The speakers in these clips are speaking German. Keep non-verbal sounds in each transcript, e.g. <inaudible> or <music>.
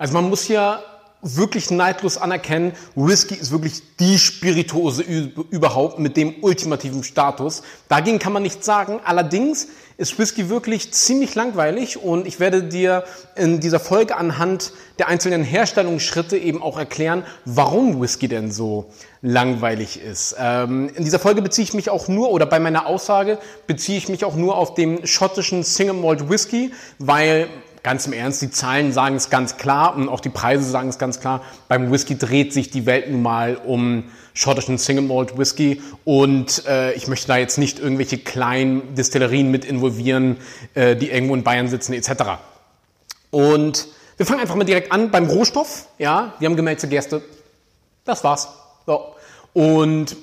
Also man muss ja wirklich neidlos anerkennen, Whisky ist wirklich die Spirituose überhaupt mit dem ultimativen Status. Dagegen kann man nichts sagen. Allerdings ist Whisky wirklich ziemlich langweilig und ich werde dir in dieser Folge anhand der einzelnen Herstellungsschritte eben auch erklären, warum Whisky denn so langweilig ist. Ähm, in dieser Folge beziehe ich mich auch nur, oder bei meiner Aussage beziehe ich mich auch nur auf den schottischen Single Malt Whisky, weil ganz im Ernst, die Zahlen sagen es ganz klar und auch die Preise sagen es ganz klar. Beim Whisky dreht sich die Welt nun mal um schottischen Single Malt Whisky und äh, ich möchte da jetzt nicht irgendwelche kleinen Distillerien mit involvieren, äh, die irgendwo in Bayern sitzen etc. Und wir fangen einfach mal direkt an beim Rohstoff. Ja, wir haben gemälzte Gerste. Das war's. So. Und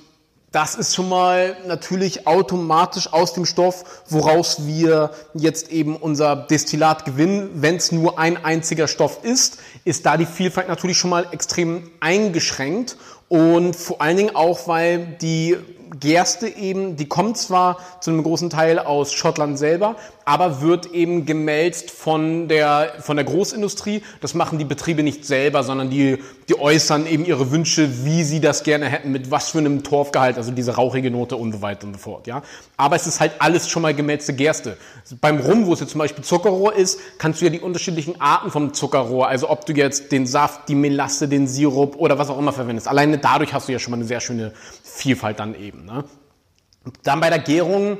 das ist schon mal natürlich automatisch aus dem Stoff, woraus wir jetzt eben unser Destillat gewinnen. Wenn es nur ein einziger Stoff ist, ist da die Vielfalt natürlich schon mal extrem eingeschränkt. Und vor allen Dingen auch, weil die Gerste eben, die kommt zwar zu einem großen Teil aus Schottland selber, aber wird eben gemälzt von der, von der Großindustrie. Das machen die Betriebe nicht selber, sondern die, die äußern eben ihre Wünsche, wie sie das gerne hätten, mit was für einem Torfgehalt, also diese rauchige Note und so weiter und so fort. Ja? Aber es ist halt alles schon mal gemälzte Gerste. Beim Rum, wo es jetzt zum Beispiel Zuckerrohr ist, kannst du ja die unterschiedlichen Arten vom Zuckerrohr, also ob du jetzt den Saft, die Melasse, den Sirup oder was auch immer verwendest. Alleine dadurch hast du ja schon mal eine sehr schöne Vielfalt dann eben. Ne? Dann bei der Gärung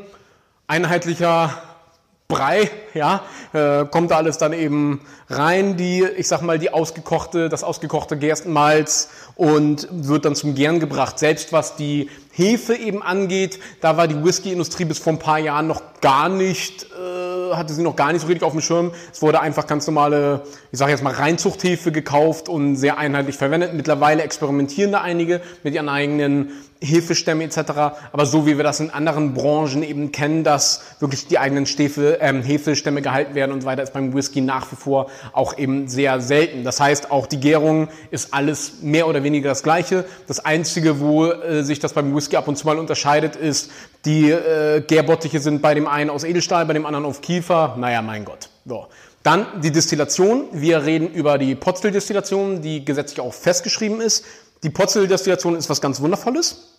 einheitlicher Brei, ja, äh, kommt da alles dann eben rein, die, ich sag mal, die ausgekochte, das ausgekochte Gerstenmalz und wird dann zum Gären gebracht. Selbst was die Hefe eben angeht, da war die Whisky-Industrie bis vor ein paar Jahren noch gar nicht äh, hatte sie noch gar nicht so richtig auf dem Schirm. Es wurde einfach ganz normale, ich sage jetzt mal Reinzuchthefe gekauft und sehr einheitlich verwendet. Mittlerweile experimentieren da einige mit ihren eigenen Hefestämme etc. Aber so wie wir das in anderen Branchen eben kennen, dass wirklich die eigenen Stäfe, ähm, Hefestämme gehalten werden und so weiter, ist beim Whisky nach wie vor auch eben sehr selten. Das heißt, auch die Gärung ist alles mehr oder weniger das Gleiche. Das Einzige, wo äh, sich das beim Whisky ab und zu mal unterscheidet, ist, die äh, Gärbottiche sind bei dem einen aus Edelstahl, bei dem anderen auf Kiefer. Naja, mein Gott. So. Dann die Destillation. Wir reden über die Potstill-Destillation, die gesetzlich auch festgeschrieben ist. Die Potstill-Destillation ist was ganz Wundervolles.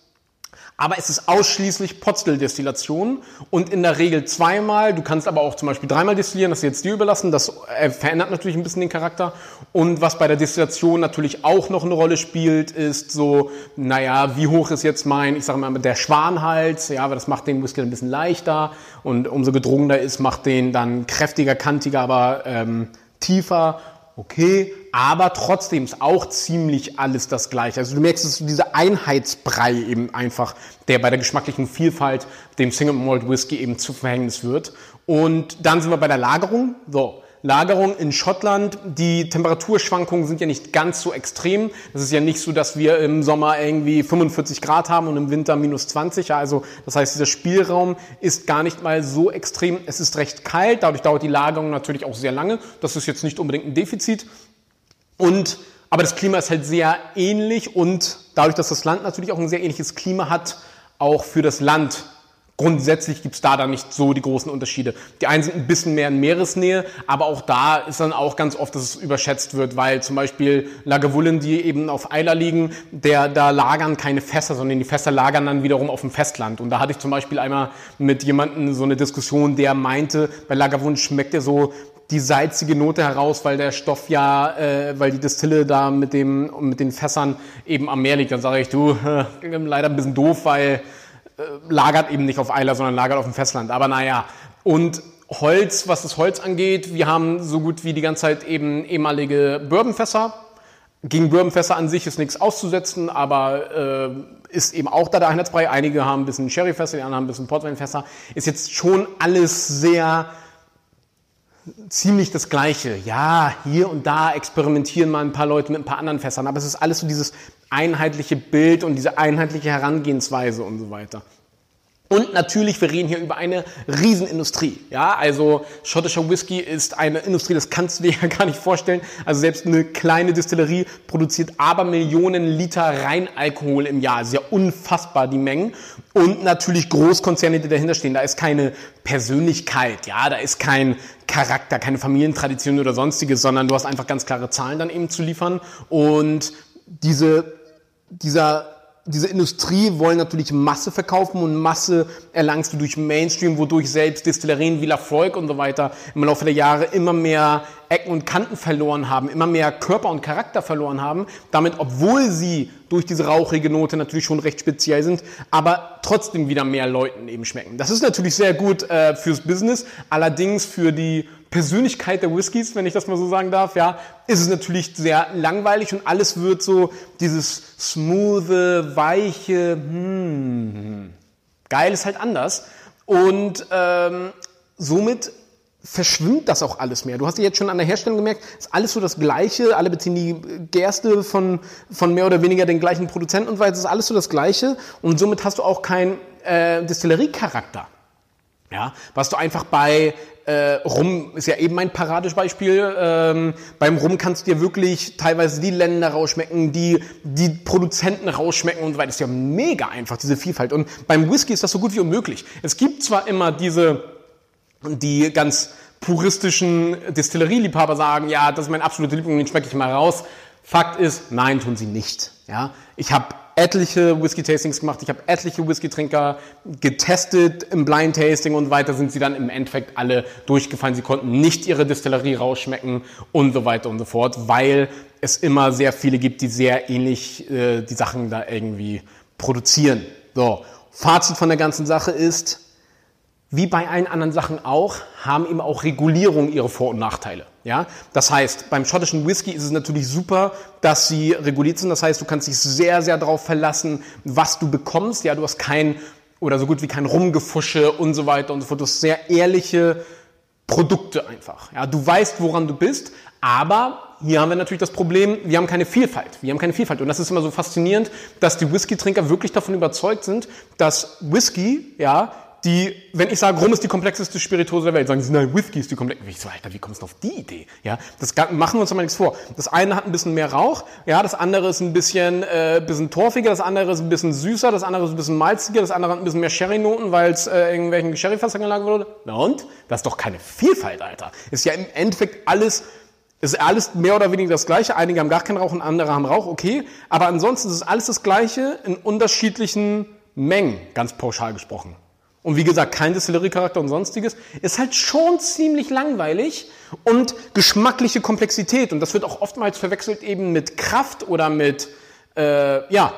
Aber es ist ausschließlich Potstill-Destillation und in der Regel zweimal. Du kannst aber auch zum Beispiel dreimal destillieren, das ist jetzt dir überlassen. Das äh, verändert natürlich ein bisschen den Charakter. Und was bei der Destillation natürlich auch noch eine Rolle spielt, ist so, naja, wie hoch ist jetzt mein, ich sage mal, der Schwanhals? Ja, aber das macht den Whisky ein bisschen leichter. Und umso gedrungener ist, macht den dann kräftiger, kantiger, aber ähm, tiefer okay, aber trotzdem ist auch ziemlich alles das Gleiche. Also du merkst, es ist dieser Einheitsbrei eben einfach, der bei der geschmacklichen Vielfalt dem Single Malt Whisky eben zu Verhängnis wird. Und dann sind wir bei der Lagerung. So, Lagerung in Schottland. Die Temperaturschwankungen sind ja nicht ganz so extrem. Es ist ja nicht so, dass wir im Sommer irgendwie 45 Grad haben und im Winter minus 20. Also das heißt, dieser Spielraum ist gar nicht mal so extrem. Es ist recht kalt, dadurch dauert die Lagerung natürlich auch sehr lange. Das ist jetzt nicht unbedingt ein Defizit. Und aber das Klima ist halt sehr ähnlich und dadurch, dass das Land natürlich auch ein sehr ähnliches Klima hat, auch für das Land Grundsätzlich gibt's da dann nicht so die großen Unterschiede. Die einen sind ein bisschen mehr in Meeresnähe, aber auch da ist dann auch ganz oft, dass es überschätzt wird, weil zum Beispiel Lagavulin, die eben auf Eiler liegen, der, da lagern keine Fässer, sondern die Fässer lagern dann wiederum auf dem Festland. Und da hatte ich zum Beispiel einmal mit jemandem so eine Diskussion, der meinte, bei Lagavulin schmeckt er so die salzige Note heraus, weil der Stoff ja, äh, weil die Distille da mit dem mit den Fässern eben am Meer liegt. Dann sage ich, du, <laughs> leider ein bisschen doof, weil lagert eben nicht auf Eiler, sondern lagert auf dem Festland. Aber naja, und Holz, was das Holz angeht, wir haben so gut wie die ganze Zeit eben ehemalige Bourbonfässer. Gegen Bourbonfässer an sich ist nichts auszusetzen, aber äh, ist eben auch da der Einheitsbrei. Einige haben ein bisschen Sherryfässer, die anderen haben ein bisschen Portweinfässer. Ist jetzt schon alles sehr ziemlich das Gleiche. Ja, hier und da experimentieren mal ein paar Leute mit ein paar anderen Fässern, aber es ist alles so dieses einheitliche Bild und diese einheitliche Herangehensweise und so weiter. Und natürlich, wir reden hier über eine Riesenindustrie. Ja, also schottischer Whisky ist eine Industrie, das kannst du dir <laughs> ja gar nicht vorstellen. Also selbst eine kleine Distillerie produziert aber Millionen Liter Reinalkohol im Jahr. Sehr also unfassbar die Mengen. Und natürlich Großkonzerne, die dahinter stehen. Da ist keine Persönlichkeit, ja, da ist kein Charakter, keine Familientradition oder sonstiges, sondern du hast einfach ganz klare Zahlen dann eben zu liefern. Und diese, dieser diese Industrie wollen natürlich Masse verkaufen und Masse erlangst du durch Mainstream, wodurch selbst Distillerien wie Lafroig und so weiter im Laufe der Jahre immer mehr Ecken und Kanten verloren haben, immer mehr Körper und Charakter verloren haben. Damit, obwohl sie durch diese rauchige Note natürlich schon recht speziell sind, aber trotzdem wieder mehr Leuten eben schmecken. Das ist natürlich sehr gut äh, fürs Business, allerdings für die Persönlichkeit der Whiskys, wenn ich das mal so sagen darf, ja, ist es natürlich sehr langweilig und alles wird so dieses smooth, weiche, hm, geil ist halt anders. Und ähm, somit verschwimmt das auch alles mehr. Du hast ja jetzt schon an der Herstellung gemerkt, ist alles so das Gleiche, alle beziehen die Gerste von, von mehr oder weniger den gleichen Produzenten und so weiter, ist alles so das Gleiche und somit hast du auch keinen äh, Distilleriecharakter. Ja, was du einfach bei äh, Rum ist ja eben mein Paradebeispiel. Ähm, beim Rum kannst du dir wirklich teilweise die Länder rausschmecken, die, die Produzenten rausschmecken und so weiter. Das ist ja mega einfach, diese Vielfalt. Und beim Whisky ist das so gut wie unmöglich. Es gibt zwar immer diese, die ganz puristischen Distillerieliebhaber sagen, ja, das ist mein absoluter Liebling, den schmecke ich mal raus. Fakt ist, nein, tun sie nicht. Ja, ich habe etliche Whisky-Tastings gemacht, ich habe etliche Whisky-Trinker getestet im Blind-Tasting und weiter sind sie dann im Endeffekt alle durchgefallen. Sie konnten nicht ihre Distillerie rausschmecken und so weiter und so fort, weil es immer sehr viele gibt, die sehr ähnlich äh, die Sachen da irgendwie produzieren. So, Fazit von der ganzen Sache ist, wie bei allen anderen Sachen auch, haben eben auch Regulierungen ihre Vor- und Nachteile. Ja? Das heißt, beim schottischen Whisky ist es natürlich super, dass sie reguliert sind. Das heißt, du kannst dich sehr, sehr darauf verlassen, was du bekommst. Ja, du hast kein oder so gut wie kein Rumgefusche und so weiter und so fort. Du hast sehr ehrliche Produkte einfach. Ja, du weißt, woran du bist, aber hier haben wir natürlich das Problem, wir haben keine Vielfalt. Wir haben keine Vielfalt. Und das ist immer so faszinierend, dass die Whisky-Trinker wirklich davon überzeugt sind, dass Whisky, ja, die, wenn ich sage, Rum ist die komplexeste Spirituose der Welt, sagen sie, nein, Whisky ist die komplexeste. Ich so, Alter, wie kommst du auf die Idee? Ja, das machen wir uns doch mal nichts vor. Das eine hat ein bisschen mehr Rauch, ja, das andere ist ein bisschen, äh, bisschen torfiger, das andere ist ein bisschen süßer, das andere ist ein bisschen malziger, das andere hat ein bisschen mehr Sherry-Noten, weil es äh, irgendwelchen Sherry-Fassern gelagert wurde. Na und? Das ist doch keine Vielfalt, Alter. Ist ja im Endeffekt alles ist alles mehr oder weniger das Gleiche. Einige haben gar keinen Rauch und andere haben Rauch, okay. Aber ansonsten ist es alles das Gleiche in unterschiedlichen Mengen, ganz pauschal gesprochen. Und wie gesagt, kein Distillerie-Charakter und sonstiges. Ist halt schon ziemlich langweilig und geschmackliche Komplexität. Und das wird auch oftmals verwechselt eben mit Kraft oder mit, äh, ja,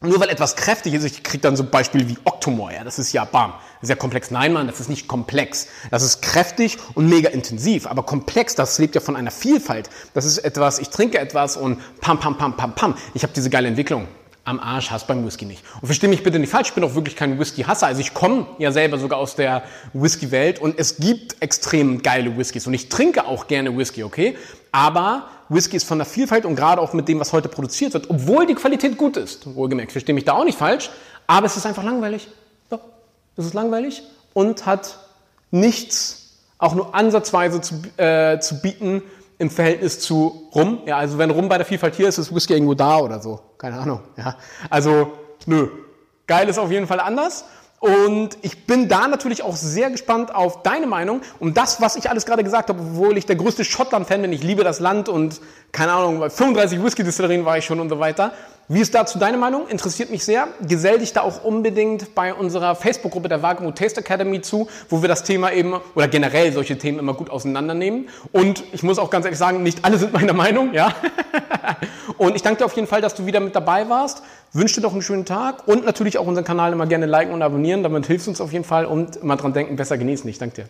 nur weil etwas kräftig ist, ich kriege dann so Beispiele wie Octomore, ja, das ist ja bam, sehr komplex. Nein, Mann, das ist nicht komplex. Das ist kräftig und mega intensiv, aber komplex, das lebt ja von einer Vielfalt. Das ist etwas, ich trinke etwas und pam, pam, pam, pam, pam. Ich habe diese geile Entwicklung am Arsch hast beim Whisky nicht. Und verstehe mich bitte nicht falsch, ich bin auch wirklich kein Whisky-Hasser. Also ich komme ja selber sogar aus der Whisky-Welt und es gibt extrem geile Whiskys und ich trinke auch gerne Whisky, okay? Aber Whisky ist von der Vielfalt und gerade auch mit dem, was heute produziert wird, obwohl die Qualität gut ist, wohlgemerkt, verstehe mich da auch nicht falsch, aber es ist einfach langweilig. Doch, es ist langweilig und hat nichts, auch nur ansatzweise zu, äh, zu bieten, im Verhältnis zu Rum. Ja, also wenn Rum bei der Vielfalt hier ist, ist Whisky irgendwo da oder so. Keine Ahnung. Ja, also nö. Geil ist auf jeden Fall anders. Und ich bin da natürlich auch sehr gespannt auf deine Meinung um das, was ich alles gerade gesagt habe, obwohl ich der größte Schottland-Fan bin. Ich liebe das Land und keine Ahnung, bei 35 Whisky-Distillerien war ich schon und so weiter. Wie ist dazu deine Meinung? Interessiert mich sehr. Gesell dich da auch unbedingt bei unserer Facebook-Gruppe der Wagemut Taste Academy zu, wo wir das Thema eben oder generell solche Themen immer gut auseinandernehmen. Und ich muss auch ganz ehrlich sagen, nicht alle sind meiner Meinung, ja. <laughs> und ich danke dir auf jeden Fall, dass du wieder mit dabei warst. Wünsche dir doch einen schönen Tag und natürlich auch unseren Kanal immer gerne liken und abonnieren. Damit hilfst du uns auf jeden Fall und immer dran denken, besser genießen. Ich danke dir.